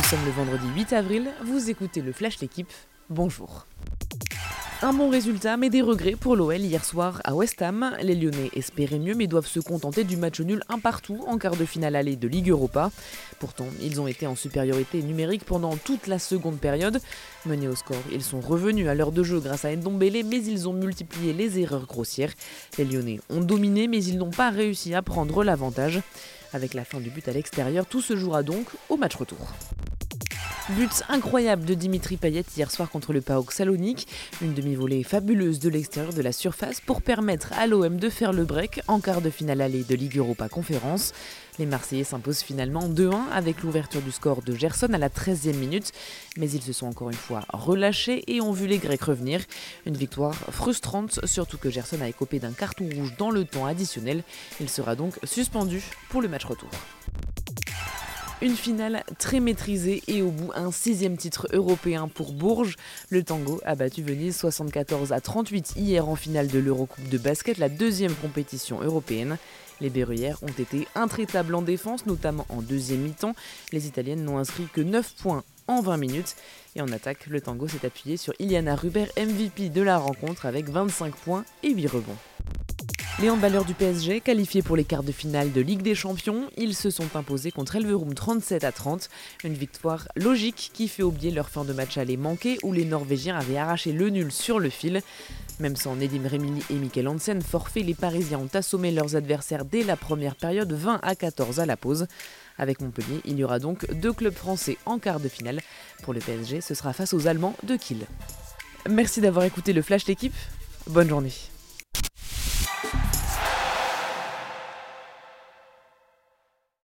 sommes le vendredi 8 avril, vous écoutez le Flash L'équipe, bonjour. Un bon résultat, mais des regrets pour l'OL hier soir à West Ham. Les Lyonnais espéraient mieux, mais doivent se contenter du match nul un partout en quart de finale allée de Ligue Europa. Pourtant, ils ont été en supériorité numérique pendant toute la seconde période. Menés au score, ils sont revenus à l'heure de jeu grâce à Ndombele, mais ils ont multiplié les erreurs grossières. Les Lyonnais ont dominé, mais ils n'ont pas réussi à prendre l'avantage. Avec la fin du but à l'extérieur, tout se jouera donc au match retour. But incroyable de Dimitri Payet hier soir contre le PAOK Salonique, une demi-volée fabuleuse de l'extérieur de la surface pour permettre à l'OM de faire le break en quart de finale allée de Ligue Europa Conférence. Les Marseillais s'imposent finalement 2-1 avec l'ouverture du score de Gerson à la 13e minute, mais ils se sont encore une fois relâchés et ont vu les Grecs revenir. Une victoire frustrante, surtout que Gerson a écopé d'un carton rouge dans le temps additionnel. Il sera donc suspendu pour le match retour. Une finale très maîtrisée et au bout un sixième titre européen pour Bourges. Le Tango a battu Venise 74 à 38 hier en finale de l'Eurocoupe de basket, la deuxième compétition européenne. Les Berruyères ont été intraitables en défense, notamment en deuxième mi-temps. Les Italiennes n'ont inscrit que 9 points en 20 minutes. Et en attaque, le Tango s'est appuyé sur Iliana Ruber, MVP de la rencontre, avec 25 points et 8 rebonds. Les handballeurs du PSG, qualifiés pour les quarts de finale de Ligue des Champions, ils se sont imposés contre Elverum 37 à 30. Une victoire logique qui fait oublier leur fin de match aller manquer où les Norvégiens avaient arraché le nul sur le fil. Même sans Nedim Remili et Mikel Hansen forfait, les Parisiens ont assommé leurs adversaires dès la première période 20 à 14 à la pause. Avec Montpellier, il y aura donc deux clubs français en quart de finale. Pour le PSG, ce sera face aux Allemands de Kiel. Merci d'avoir écouté le Flash d'équipe. Bonne journée.